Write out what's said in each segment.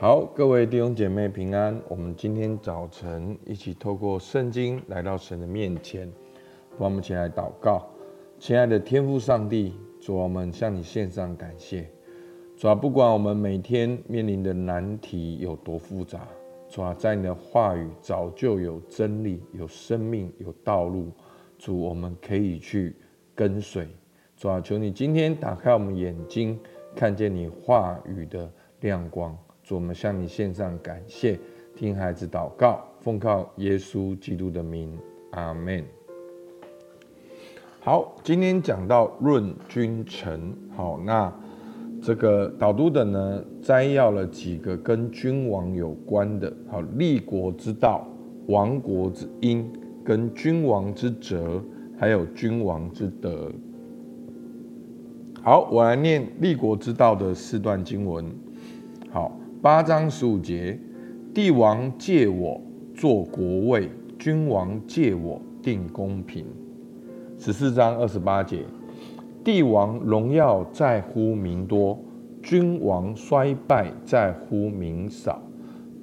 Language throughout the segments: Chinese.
好，各位弟兄姐妹平安。我们今天早晨一起透过圣经来到神的面前，帮我们起来祷告。亲爱的天父上帝，主，我们向你献上感谢。主啊，不管我们每天面临的难题有多复杂，主啊，在你的话语早就有真理、有生命、有道路。主，我们可以去跟随。主啊，求你今天打开我们眼睛，看见你话语的亮光。我们向你献上感谢，听孩子祷告，奉靠耶稣基督的名，阿门。好，今天讲到论君臣，好，那这个导读的呢，摘要了几个跟君王有关的，好，立国之道、亡国之因。跟君王之责，还有君王之德。好，我来念立国之道的四段经文。好，八章十五节，帝王借我做国位，君王借我定公平。十四章二十八节，帝王荣耀在乎民多，君王衰败在乎民少。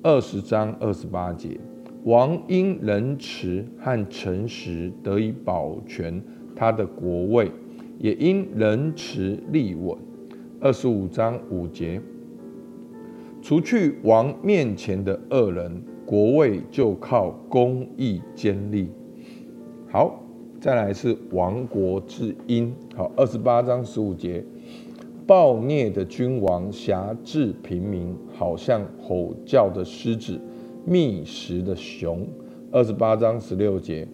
二十章二十八节。王因仁慈和诚实得以保全他的国位，也因仁慈立稳。二十五章五节，除去王面前的恶人，国位就靠公义坚立。好，再来是亡国之因。好，二十八章十五节，暴虐的君王挟制平民，好像吼叫的狮子。觅食的熊，二十八章十六节，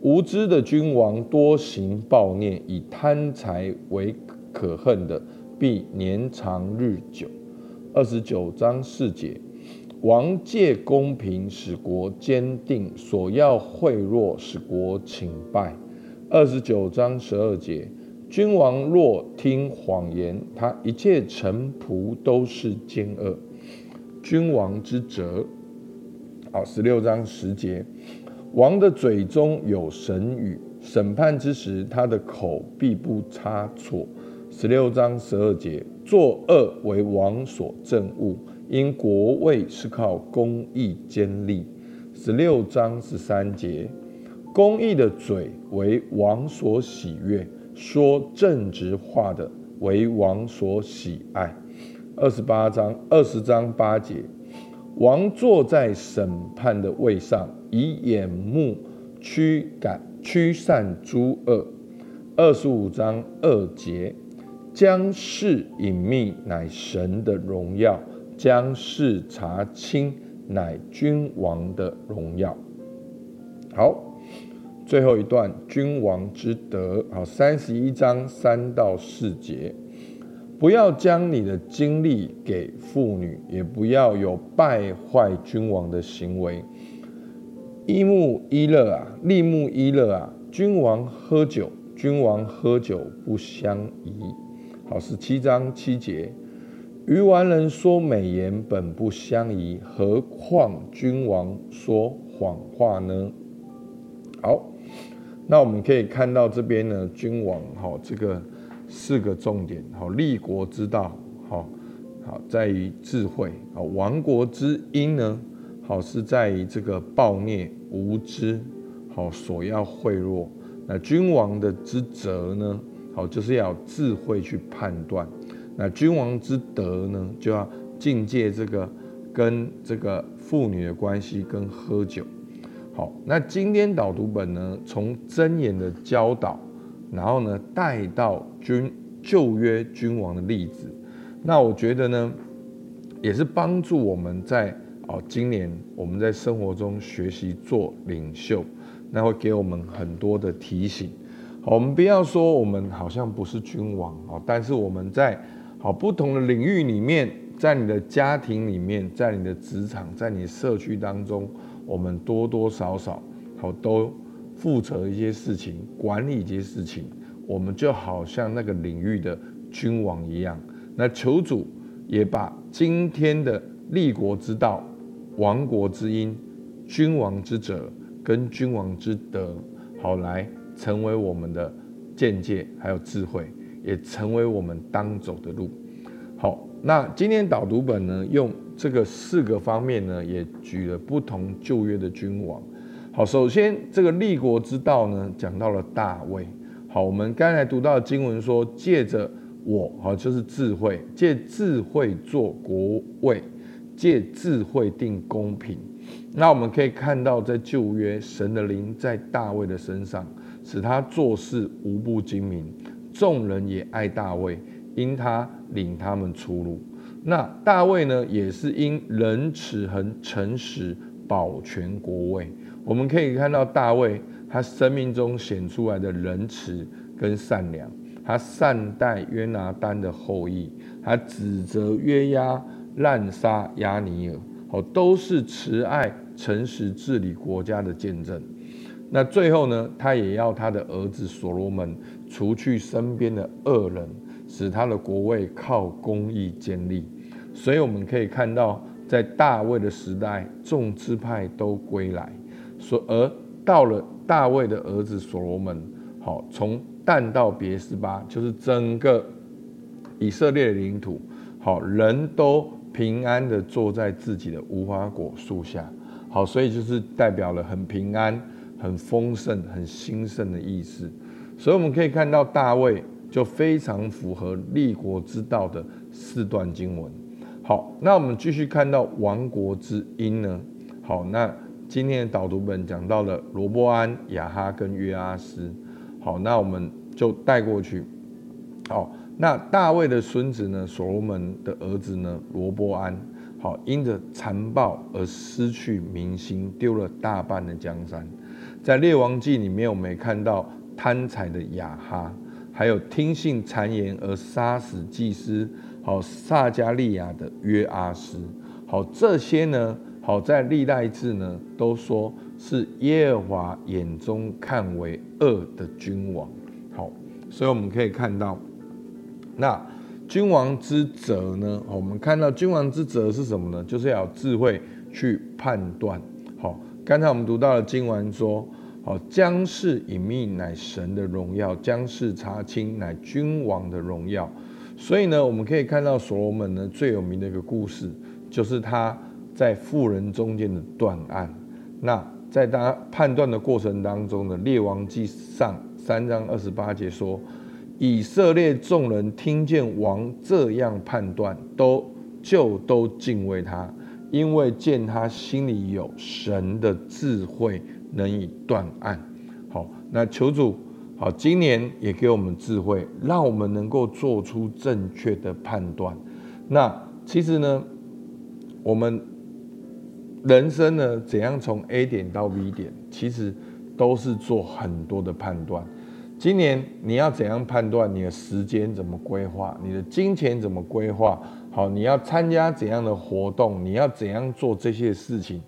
无知的君王多行暴虐，以贪财为可恨的，必年长日久。二十九章四节，王借公平使国坚定，索要贿赂使国倾败。二十九章十二节，君王若听谎言，他一切臣仆都是奸恶。君王之责。好，十六章十节，王的嘴中有神语，审判之时，他的口必不差错。十六章十二节，作恶为王所憎恶，因国位是靠公义坚立。十六章十三节，公义的嘴为王所喜悦，说正直话的为王所喜爱。二十八章二十章八节。王坐在审判的位上，以眼目驱赶驱散诸恶。二十五章二节，将事隐秘乃神的荣耀，将事查清乃君王的荣耀。好，最后一段君王之德，好，三十一章三到四节。不要将你的精力给妇女，也不要有败坏君王的行为。一木一乐啊，立木一乐啊，君王喝酒，君王喝酒不相宜。好，十七章七节，愚顽人说美言本不相宜，何况君王说谎话呢？好，那我们可以看到这边呢，君王好这个。四个重点，好，立国之道，好，好在于智慧，好，亡国之因呢，好是在于这个暴虐无知，好所要贿赂。那君王的之责呢，好就是要智慧去判断。那君王之德呢，就要禁戒这个跟这个妇女的关系，跟喝酒。好，那今天导读本呢，从箴言的教导。然后呢，带到君旧约君王的例子，那我觉得呢，也是帮助我们在哦，今年我们在生活中学习做领袖，那会给我们很多的提醒。我们不要说我们好像不是君王哦，但是我们在好不同的领域里面，在你的家庭里面，在你的职场，在你社区当中，我们多多少少好都。负责一些事情，管理一些事情，我们就好像那个领域的君王一样。那求主也把今天的立国之道、亡国之因、君王之责跟君王之德，好来成为我们的见解，还有智慧，也成为我们当走的路。好，那今天导读本呢，用这个四个方面呢，也举了不同旧约的君王。好，首先这个立国之道呢，讲到了大卫。好，我们刚才读到的经文说，借着我，好，就是智慧，借智慧做国位，借智慧定公平。那我们可以看到，在旧约，神的灵在大卫的身上，使他做事无不精明，众人也爱大卫，因他领他们出路。那大卫呢，也是因仁慈和诚实保全国位。我们可以看到大卫他生命中显出来的仁慈跟善良，他善待约拿单的后裔，他指责约押滥杀押尼珥，好，都是慈爱诚实治理国家的见证。那最后呢，他也要他的儿子所罗门除去身边的恶人，使他的国位靠公义建立。所以我们可以看到，在大卫的时代，众支派都归来，所而到了大卫的儿子所罗门，好，从但到别是巴，就是整个以色列的领土，好，人都平安的坐在自己的无花果树下，好，所以就是代表了很平安、很丰盛、很兴盛的意思。所以我们可以看到大卫就非常符合立国之道的四段经文。好，那我们继续看到亡国之因呢？好，那今天的导读本讲到了罗波安、亚哈跟约阿斯。好，那我们就带过去。好，那大卫的孙子呢？所罗门的儿子呢？罗波安。好，因着残暴而失去民心，丢了大半的江山。在列王记里面，我们也看到贪财的亚哈，还有听信谗言而杀死祭司。好，撒迦利亚的约阿斯，好，这些呢，好在历代志呢，都说是耶和华眼中看为恶的君王。好，所以我们可以看到，那君王之责呢，我们看到君王之责是什么呢？就是要有智慧去判断。刚才我们读到了经文说，好，将事隐秘乃神的荣耀，将事查清乃君王的荣耀。所以呢，我们可以看到所罗门呢最有名的一个故事，就是他在妇人中间的断案。那在他判断的过程当中呢，《列王记上》三章二十八节说，以色列众人听见王这样判断，都就都敬畏他，因为见他心里有神的智慧，能以断案。好，那求主。好，今年也给我们智慧，让我们能够做出正确的判断。那其实呢，我们人生呢，怎样从 A 点到 B 点，其实都是做很多的判断。今年你要怎样判断你的时间怎么规划，你的金钱怎么规划？好，你要参加怎样的活动，你要怎样做这些事情？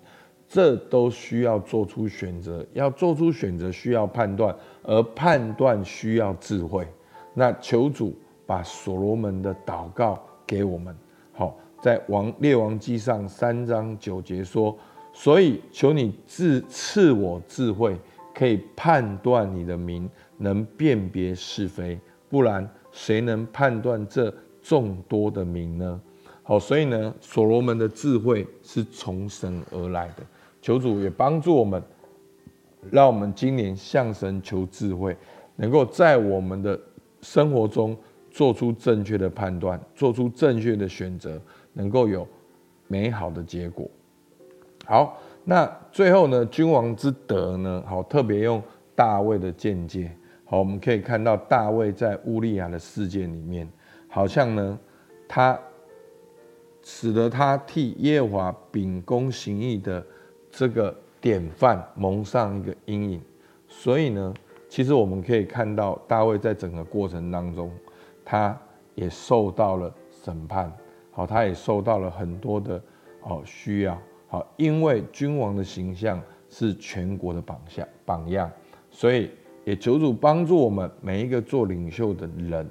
这都需要做出选择，要做出选择需要判断，而判断需要智慧。那求主把所罗门的祷告给我们。好，在王列王记上三章九节说：“所以求你赐赐我智慧，可以判断你的名，能辨别是非。不然，谁能判断这众多的民呢？”好，所以呢，所罗门的智慧是从神而来的。求主也帮助我们，让我们今年向神求智慧，能够在我们的生活中做出正确的判断，做出正确的选择，能够有美好的结果。好，那最后呢，君王之德呢？好，特别用大卫的见解。好，我们可以看到大卫在乌利亚的事件里面，好像呢，他使得他替耶华秉公行义的。这个典范蒙上一个阴影，所以呢，其实我们可以看到大卫在整个过程当中，他也受到了审判，好，他也受到了很多的哦需要，好，因为君王的形象是全国的榜样榜样，所以也求主帮助我们每一个做领袖的人，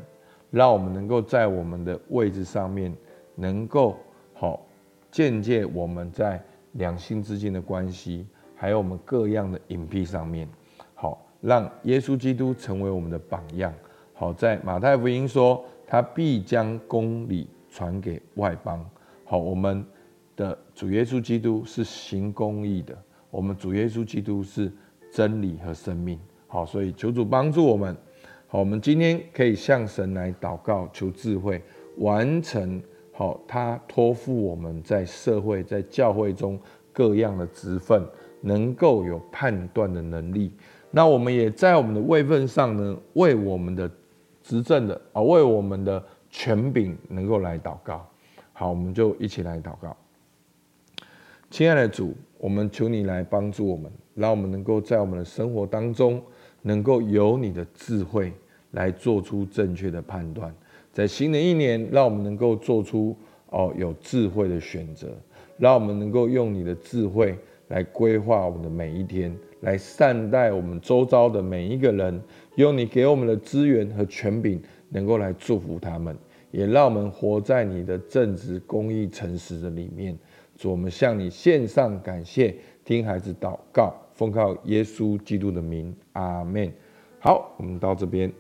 让我们能够在我们的位置上面，能够好见解我们在。两性之间的关系，还有我们各样的隐蔽上面，好，让耶稣基督成为我们的榜样。好，在马太福音说，他必将公理传给外邦。好，我们的主耶稣基督是行公义的，我们主耶稣基督是真理和生命。好，所以求主帮助我们。好，我们今天可以向神来祷告，求智慧，完成好他托付我们在社会、在教会中各样的职分，能够有判断的能力。那我们也在我们的位分上呢，为我们的执政的啊，为我们的权柄能够来祷告。好，我们就一起来祷告。亲爱的主，我们求你来帮助我们，让我们能够在我们的生活当中。能够有你的智慧来做出正确的判断，在新的一年，让我们能够做出哦有智慧的选择，让我们能够用你的智慧来规划我们的每一天，来善待我们周遭的每一个人，用你给我们的资源和权柄，能够来祝福他们，也让我们活在你的正直、公义、诚实的里面。主，我们向你献上感谢，听孩子祷告。奉靠耶稣基督的名，阿门。好，我们到这边。